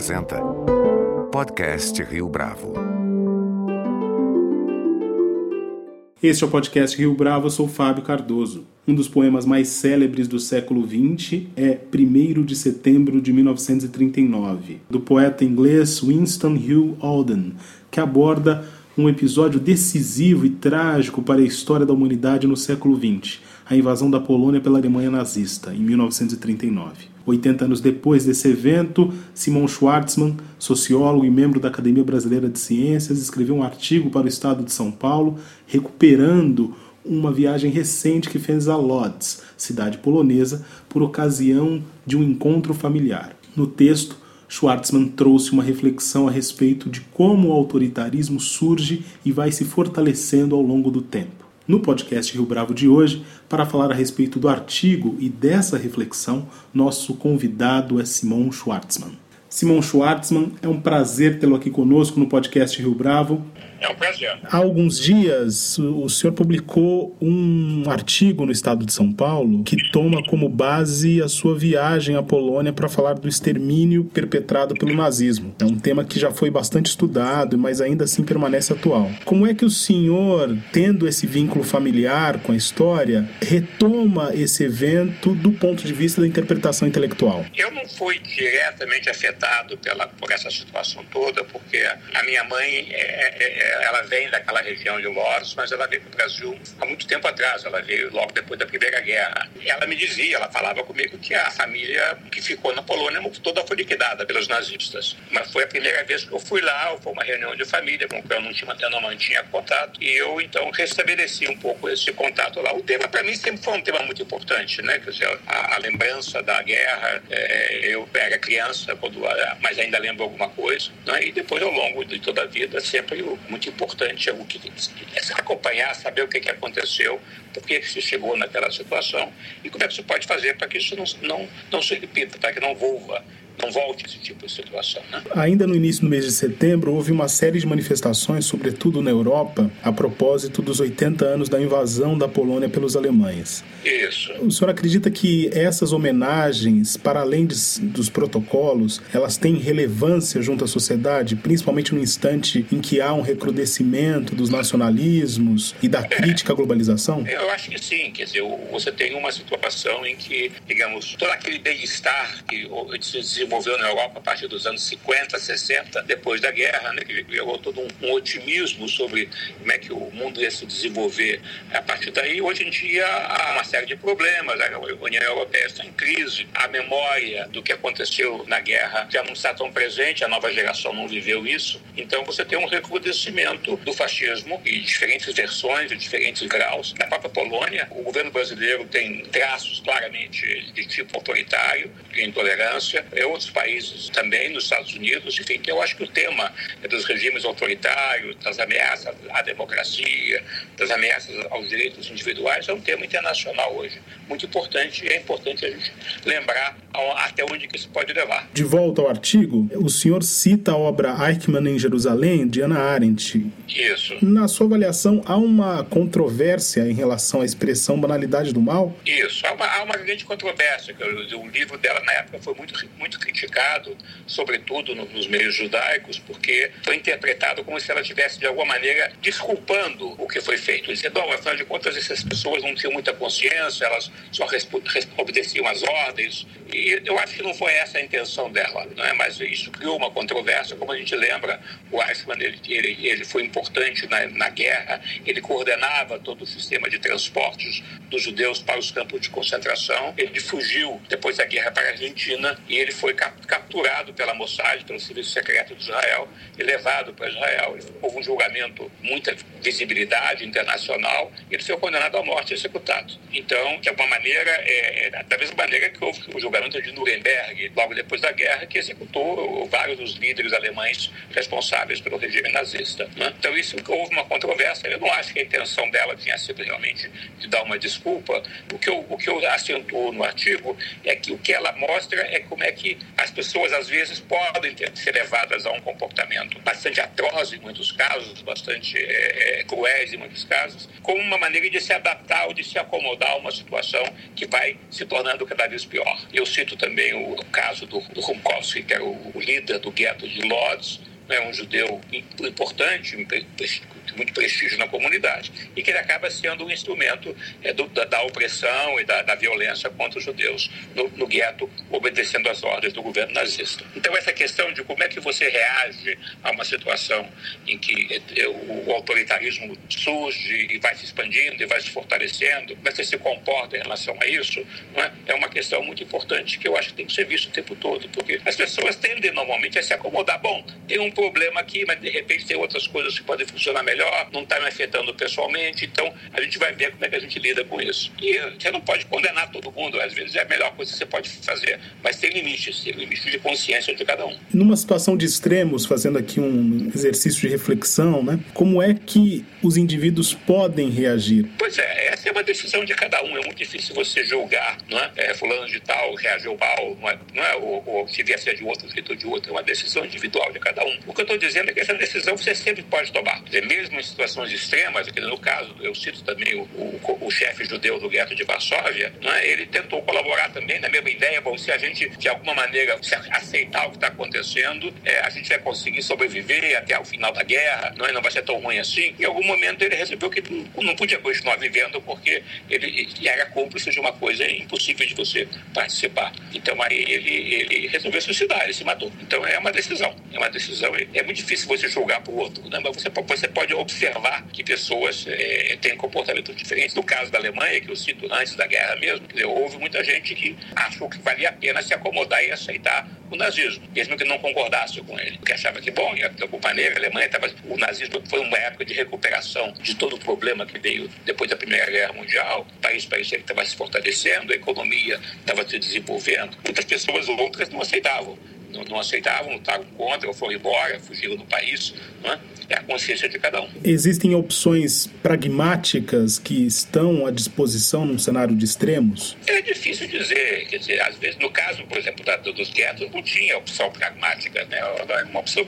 apresenta Podcast Rio Bravo. Este é o podcast Rio Bravo, eu sou Fábio Cardoso. Um dos poemas mais célebres do século XX é 1 de setembro de 1939, do poeta inglês Winston Hugh Auden, que aborda um episódio decisivo e trágico para a história da humanidade no século XX, a invasão da Polônia pela Alemanha nazista, em 1939. 80 anos depois desse evento, Simon Schwartzman, sociólogo e membro da Academia Brasileira de Ciências, escreveu um artigo para o Estado de São Paulo, recuperando uma viagem recente que fez a Lodz, cidade polonesa, por ocasião de um encontro familiar. No texto, Schwartzman trouxe uma reflexão a respeito de como o autoritarismo surge e vai se fortalecendo ao longo do tempo. No podcast Rio Bravo de hoje, para falar a respeito do artigo e dessa reflexão, nosso convidado é Simon Schwartzman. Simon Schwartzman, é um prazer tê-lo aqui conosco no podcast Rio Bravo. É um prazer. Há alguns dias, o senhor publicou um artigo no estado de São Paulo que toma como base a sua viagem à Polônia para falar do extermínio perpetrado pelo nazismo. É um tema que já foi bastante estudado, mas ainda assim permanece atual. Como é que o senhor, tendo esse vínculo familiar com a história, retoma esse evento do ponto de vista da interpretação intelectual? Eu não fui diretamente afetado pela, por essa situação toda, porque a minha mãe é, é, é ela vem daquela região de Lourdes, mas ela veio para o Brasil há muito tempo atrás. Ela veio logo depois da Primeira Guerra. Ela me dizia, ela falava comigo que a família que ficou na Polônia toda foi liquidada pelos nazistas. Mas foi a primeira vez que eu fui lá, foi uma reunião de família com que eu não tinha, eu não mantinha contato. E eu, então, restabeleci um pouco esse contato lá. O tema, para mim, sempre foi um tema muito importante, né? Quer dizer, a, a lembrança da guerra, é, eu era criança, quando, mas ainda lembro alguma coisa. Né? E depois, ao longo de toda a vida, sempre muito importante é o que acompanhar, saber o que, que aconteceu, por que se chegou naquela situação e como é que se pode fazer para que isso não, não, não se repita, para que não volva não volte esse tipo de situação. Né? Ainda no início do mês de setembro, houve uma série de manifestações, sobretudo na Europa, a propósito dos 80 anos da invasão da Polônia pelos alemães. Isso. O senhor acredita que essas homenagens, para além de, dos protocolos, elas têm relevância junto à sociedade, principalmente no instante em que há um recrudescimento dos nacionalismos e da crítica à globalização? Eu acho que sim. Quer dizer, você tem uma situação em que, digamos, todo aquele bem-estar que se desenvolveu na Europa a partir dos anos 50, 60, depois da guerra, né, que gerou todo um, um, otimismo sobre como é que o mundo ia se desenvolver a partir daí. Hoje em dia há uma série de problemas, a União Europeia está em crise, a memória do que aconteceu na guerra já não está tão presente, a nova geração não viveu isso. Então você tem um recrudescimento do fascismo e diferentes versões, de diferentes graus. Na própria Polônia, o governo brasileiro tem traços claramente de tipo autoritário, de intolerância. Eu outros países também, nos Estados Unidos, enfim, eu acho que o tema dos regimes autoritários, das ameaças à democracia, das ameaças aos direitos individuais, é um tema internacional hoje, muito importante e é importante a gente lembrar até onde que isso pode levar. De volta ao artigo, o senhor cita a obra Eichmann em Jerusalém, de Ana Arendt. Isso. Na sua avaliação, há uma controvérsia em relação à expressão banalidade do mal? Isso, há uma, há uma grande controvérsia. O livro dela, na época, foi muito, muito criticado, sobretudo nos meios judaicos, porque foi interpretado como se ela estivesse, de alguma maneira, desculpando o que foi feito. Dizendo, afinal de contas, essas pessoas não tinham muita consciência, elas só obedeciam às ordens. E eu acho que não foi essa a intenção dela, não é? mas isso criou uma controvérsia. Como a gente lembra, o Eichmann ele, ele, ele foi importante na, na guerra, ele coordenava todo o sistema de transportes dos judeus para os campos de concentração. Ele fugiu depois da guerra para a Argentina e ele foi capturado pela Mossad, pelo Serviço Secreto de Israel, e levado para Israel. Houve um julgamento, muita visibilidade internacional, e ele foi condenado à morte e executado. Então, de alguma maneira, é, é, da mesma maneira que houve o julgamento de Nuremberg, logo depois da guerra, que executou vários dos líderes alemães responsáveis pelo regime nazista. Né? Então, isso houve uma controvérsia. Eu não acho que a intenção dela tinha sido realmente de, de, dar uma desculpa. O que, eu, o que eu acentuo no artigo é que o que ela mostra é como é que as pessoas, às vezes, podem ter, ser levadas a um comportamento bastante atroz em muitos casos, bastante é, cruéis em muitos casos, como uma maneira de se adaptar ou de se acomodar a uma situação que vai se tornando cada vez pior. Eu cito também o, o caso do, do Rumkowski, que era o, o líder do gueto de Lodz, né, um judeu importante, muito prestígio na comunidade, e que ele acaba sendo um instrumento é, do, da, da, opressão e da, da, violência contra os judeus no, no gueto, obedecendo às ordens do governo nazista. Então, essa questão de como é que você reage a uma situação em que é, o, o autoritarismo surge e vai se expandindo e vai se fortalecendo, como é que você se comporta em relação a isso, é? é uma questão muito importante que eu acho que tem que ser visto o tempo todo, porque as pessoas tendem normalmente a se acomodar. Bom, tem um problema aqui, mas de repente tem outras coisas que podem funcionar melhor não está me afetando pessoalmente, então a gente vai ver como é que a gente lida com isso. E você não pode condenar todo mundo, às vezes é a melhor coisa que você pode fazer, mas tem limites, tem limites de consciência de cada um. Numa situação de extremos, fazendo aqui um exercício de reflexão, né? Como é que os indivíduos podem reagir? Pois é, essa é uma decisão de cada um. É muito difícil você julgar, não é? é fulano de tal reagiu mal, não é? Não é? Ou, ou se vier ser de outro jeito ou de outro. É uma decisão individual de cada um. O que eu estou dizendo é que essa decisão você sempre pode tomar. Dizer, mesmo em situações extremas, no caso, eu cito também o, o, o chefe judeu do gueto de Varsóvia, não é? ele tentou colaborar também na mesma ideia. Bom, se a gente, de alguma maneira, aceitar o que está acontecendo, é, a gente vai conseguir sobreviver até o final da guerra, não, é? não vai ser tão ruim assim. Em algum momento ele resolveu que não podia continuar vivendo porque ele, ele era cúmplice de uma coisa impossível de você participar. Então aí ele, ele resolveu suicidar, ele se matou. Então é uma decisão, é uma decisão. É muito difícil você julgar para o outro, né? mas você, você pode observar que pessoas é, têm comportamentos diferentes. No caso da Alemanha, que eu cito antes da guerra mesmo, houve muita gente que achou que valia a pena se acomodar e aceitar o nazismo, mesmo que não concordasse com ele, porque achava que, bom, a culpa negra, a Alemanha estava. O nazismo foi uma época de recuperação de todo o problema que veio depois da Primeira Guerra Mundial, o país parecia que estava se fortalecendo, a economia estava se desenvolvendo. Muitas pessoas, outras, não aceitavam não, não aceitavam, estavam contra, ou foram embora, fugiram do país. Não é? é a consciência de cada um. Existem opções pragmáticas que estão à disposição num cenário de extremos? É difícil dizer. Quer dizer, às vezes, no caso, por exemplo, da, dos guetos, não tinha opção pragmática, né? É uma opção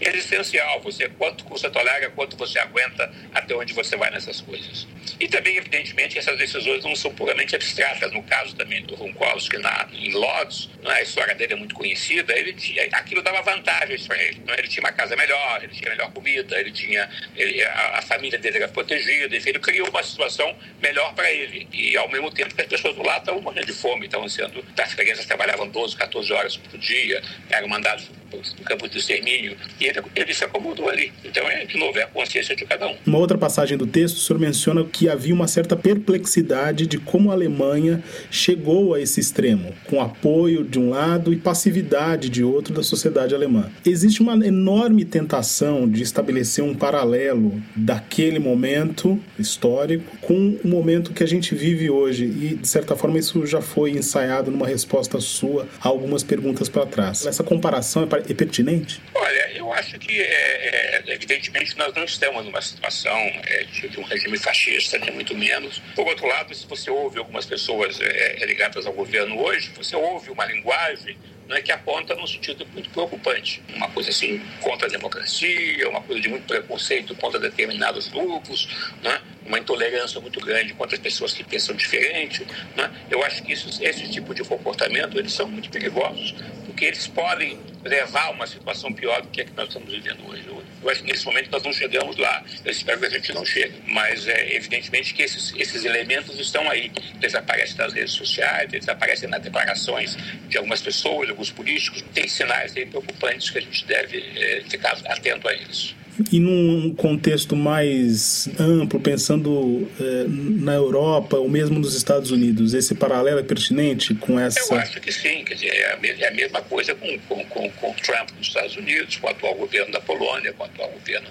existencial. Você, quanto você tolera, quanto você aguenta, até onde você vai nessas coisas. E também, evidentemente, essas decisões não são puramente abstratas. No caso também do Runkowski, na, em Lodz, né? a história dele é muito conhecida, ele tinha, aquilo dava vantagens para ele. Né? Ele tinha uma casa melhor, ele tinha melhor comida, ele tinha ele, a, a, família dele era protegida, enfim, ele criou uma situação melhor para ele. E ao mesmo tempo que as pessoas do lado estavam morrendo de fome, estavam sendo, as crianças trabalhavam 12, 14 horas por dia, eram mandados no campo de extermínio, e ele, ele se acomodou ali. Então, é, de novo, é a consciência de cada um. Uma outra passagem do texto, o senhor menciona que havia uma certa perplexidade de como a Alemanha chegou a esse extremo, com apoio de um lado e passividade de outro da sociedade alemã. Existe uma enorme tentação de estabelecer um paralelo daquele momento histórico com o momento que a gente vive hoje, e de certa forma isso já foi ensaiado numa resposta sua a algumas perguntas para trás. Essa comparação é pertinente? Olha, eu acho que, é, é, evidentemente, nós não estamos numa situação é, de, de, um regime fascista, nem muito menos. Por outro lado, se você ouve algumas pessoas é, é, ligadas ao governo hoje, você ouve uma linguagem né, que aponta num sentido muito preocupante. Uma coisa assim contra a democracia, uma coisa de muito preconceito contra determinados grupos, né, uma intolerância muito grande contra as pessoas que pensam diferente. Né. Eu acho que isso, esse tipo de comportamento eles são muito perigosos, porque eles podem levar a uma situação pior do que a que nós estamos vivendo hoje. Eu acho que nesse momento nós não chegamos lá. Eu espero que a gente não chegue. Mas é evidentemente que esses, esses elementos estão aí. Eles aparecem nas redes sociais, eles aparecem nas declarações de algumas pessoas, de alguns políticos. Tem sinais aí preocupantes que a gente deve é, ficar atento a eles. E num contexto mais amplo, pensando é, na Europa ou mesmo nos Estados Unidos, esse paralelo é pertinente com essa. Eu acho que sim, quer dizer, é a, é a mesma coisa com, com, com, com Trump nos Estados Unidos, com o atual governo da Polônia, com o atual governo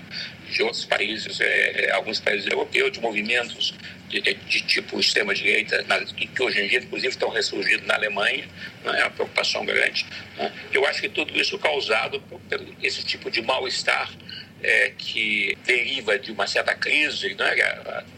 de outros países, é, é alguns países europeus, de movimentos de, de tipo extrema-direita, que hoje em dia, inclusive, estão ressurgindo na Alemanha, né, é uma preocupação grande. Né? Eu acho que tudo isso causado por, por esse tipo de mal-estar é, que deriva de uma certa crise, né?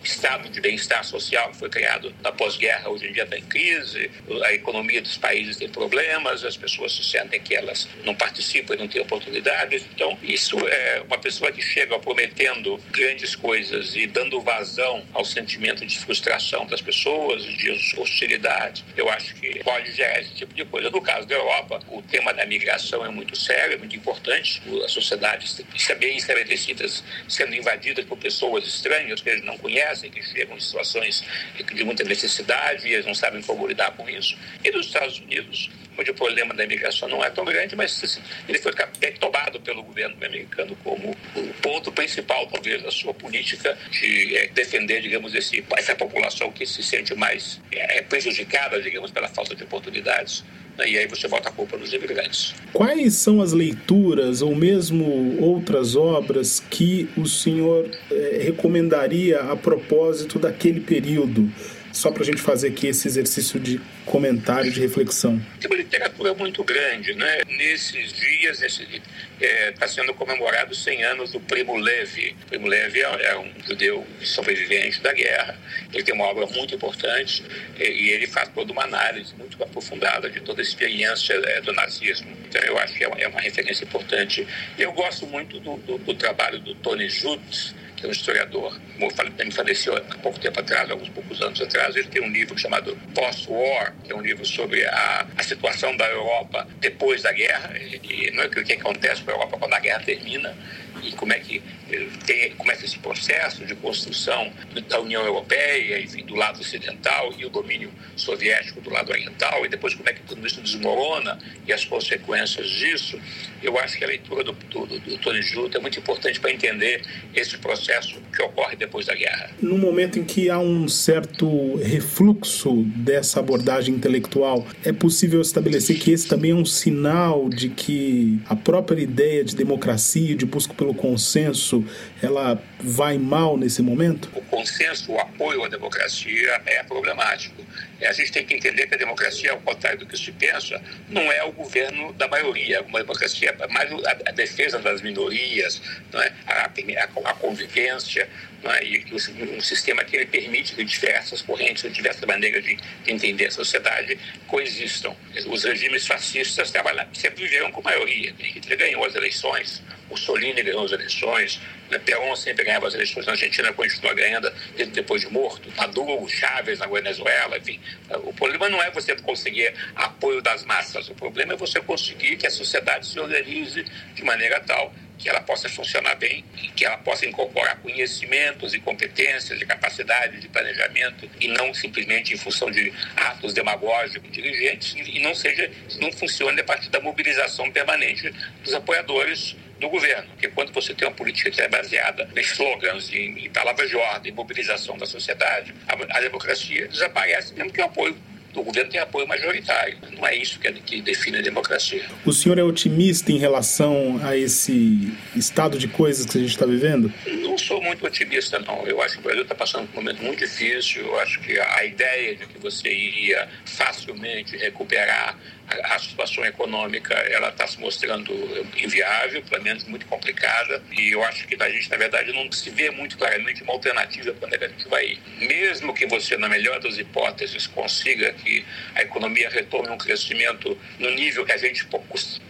o estado de bem-estar social que foi criado na pós-guerra hoje em dia está em crise, a economia dos países tem problemas, as pessoas se sentem que elas não participam e não têm oportunidades. Então, isso é uma pessoa que chega prometendo grandes coisas e dando vazão ao sentimento de frustração das pessoas, de hostilidade. Eu acho que pode gerar esse tipo de coisa. No caso da Europa, o tema da migração é muito sério, é muito importante. As sociedades bem estabelecidas sendo invadidas por pessoas estranhas que eles não conhecem, que chegam em situações de muita necessidade e eles não sabem como lidar com isso. E nos Estados Unidos, onde o problema da imigração não é tão grande, mas ele foi tomado pelo governo americano como o ponto principal, talvez, da sua política de é, defender, digamos, esse, essa população que se sente mais é, prejudicada, digamos, pela falta de oportunidades né, e aí você bota a culpa nos imigrantes. Quais são as leituras ou mesmo outras obras que o senhor eh, recomendaria a propósito daquele período? Só para a gente fazer aqui esse exercício de comentário, de reflexão. Tem uma literatura muito grande, né? Nesses dias está é, tá sendo comemorado 100 anos do Primo Levi. O Primo Levi é, é, um judeu sobrevivente da guerra. Ele tem uma obra muito importante é, e ele faz toda uma análise muito aprofundada de toda a experiência é, do nazismo. Então eu acho que é uma, é referência importante. Eu gosto muito do, do, do trabalho do Tony Judd, que é um historiador, ele faleceu há pouco tempo atrás, alguns poucos anos atrás, ele tem um livro chamado Post-War, que é um livro sobre a, a situação da Europa depois da guerra, e, não é o que acontece com a Europa quando a guerra termina, e como é que tem, começa esse processo de construção da União Europeia, enfim, do lado ocidental e o domínio soviético do lado oriental, e depois como é que tudo isso desmorona e as consequências disso. Eu acho que a leitura do, do, do Tony Juto é muito importante para entender esse processo que ocorre depois da guerra. No momento em que há um certo refluxo dessa abordagem intelectual, é possível estabelecer que esse também é um sinal de que a própria ideia de democracia, de busca pelo consenso, ela vai mal nesse momento? O consenso, o apoio à democracia é problemático. A gente tem que entender que a democracia, ao contrário do que se pensa, não é o governo da maioria. Uma democracia é mais a, defesa das minorias, é? a, convivência, não é? e um sistema que ele permite que diversas correntes, diversas maneiras de, entender a sociedade coexistam. Os regimes fascistas sempre viveram com maioria. Hitler ganhou as eleições, Mussolini ganhou as eleições, né? Perón sempre ganhava as eleições na Argentina, continua ganhando depois de morto, Maduro, Chávez na Venezuela, enfim. O problema não é você conseguir apoio das massas, o problema é você conseguir que a sociedade se organize de maneira tal que ela possa funcionar bem, que ela possa incorporar conhecimentos e competências e capacidade de planejamento e não simplesmente em função de atos demagógicos dirigentes e não seja não funcione a partir da mobilização permanente dos apoiadores do governo, porque quando você tem uma política que é baseada em slogans, em, em palavras de ordem, em mobilização da sociedade, a, a democracia desaparece, mesmo que o apoio o governo tem apoio majoritário. Não é isso que, é, que define a democracia. O senhor é otimista em relação a esse estado de coisas que a gente está vivendo? Não sou muito otimista, não. Eu acho que o Brasil está passando por um momento muito difícil. Eu acho que a ideia de que você iria facilmente recuperar a, situação econômica ela está se mostrando inviável, pelo menos muito complicada, e eu acho que a gente, na verdade, não se vê muito claramente uma alternativa para onde a gente vai ir. Mesmo que você, na melhor das hipóteses, consiga que a economia retome um crescimento no nível que a gente,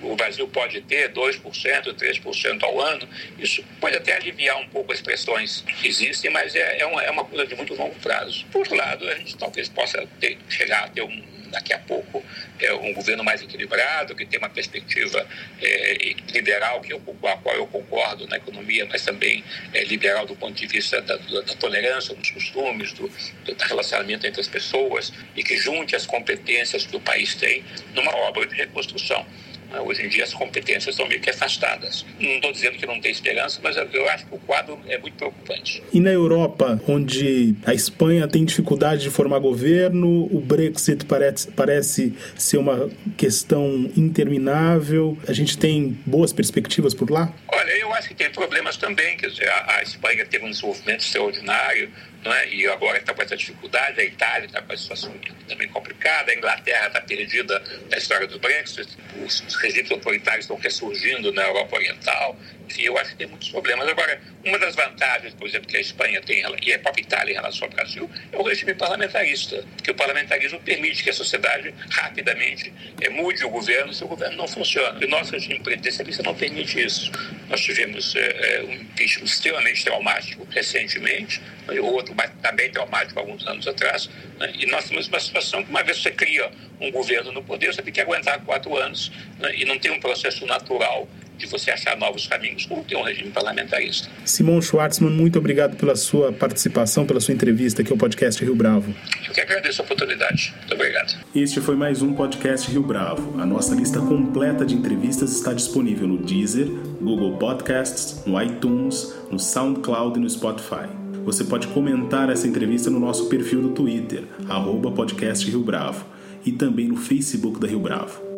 o Brasil pode ter, 2%, 3% ao ano, isso pode até aliviar um pouco as pressões que existem, mas é, é, uma, é uma coisa de muito longo prazo. Por outro lado, a gente talvez possa ter, chegar a ter um daqui a pouco é, um governo mais equilibrado, que tem uma perspectiva é, liberal, que eu, com a qual eu concordo na economia, mas também é, liberal do ponto de vista da, da, tolerância dos costumes, do, do, relacionamento entre as pessoas, e que junte as competências que o país tem numa obra de reconstrução. Né? Hoje em dia as competências estão meio que afastadas. Não estou dizendo que não tem esperança, mas eu acho que o quadro é muito preocupante. E na Europa, onde a Espanha tem dificuldade de formar governo, o Brexit parece, parece ser uma questão interminável, a gente tem boas perspectivas por lá? Olha, eu acho que tem problemas também. Quer dizer, a, a Espanha teve um desenvolvimento extraordinário é? e agora está com essa dificuldade, a Itália está com a situação também complicada, a Inglaterra está perdida na história do Brexit, os regimes autoritários estão ressurgindo na Europa Oriental, enfim, eu acho que tem muitos problemas. Agora, uma das vantagens, por exemplo, que a Espanha tem e a própria Itália em relação ao Brasil é o regime parlamentarista, porque o parlamentarismo permite que a sociedade rapidamente é, mude o governo se o governo não funciona. E o nosso regime presidencialista não permite isso. Nós tivemos é, um impeachment extremamente traumático recentemente, né, o outro também traumático alguns anos atrás, né, e nós temos uma situação que uma vez você cria um governo no poder, você tem que aguentar quatro anos né, e não tem um processo natural de você achar novos caminhos, como ter um regime parlamentarista. Simon Schwartzman, muito obrigado pela sua participação, pela sua entrevista aqui ao podcast Rio Bravo. Eu que agradeço a oportunidade. Muito obrigado. Este foi mais um podcast Rio Bravo. A nossa lista completa de entrevistas está disponível no Deezer, Google Podcasts, no iTunes, no SoundCloud e no Spotify. Você pode comentar essa entrevista no nosso perfil do Twitter, arroba podcast Rio Bravo, e também no Facebook da Rio Bravo.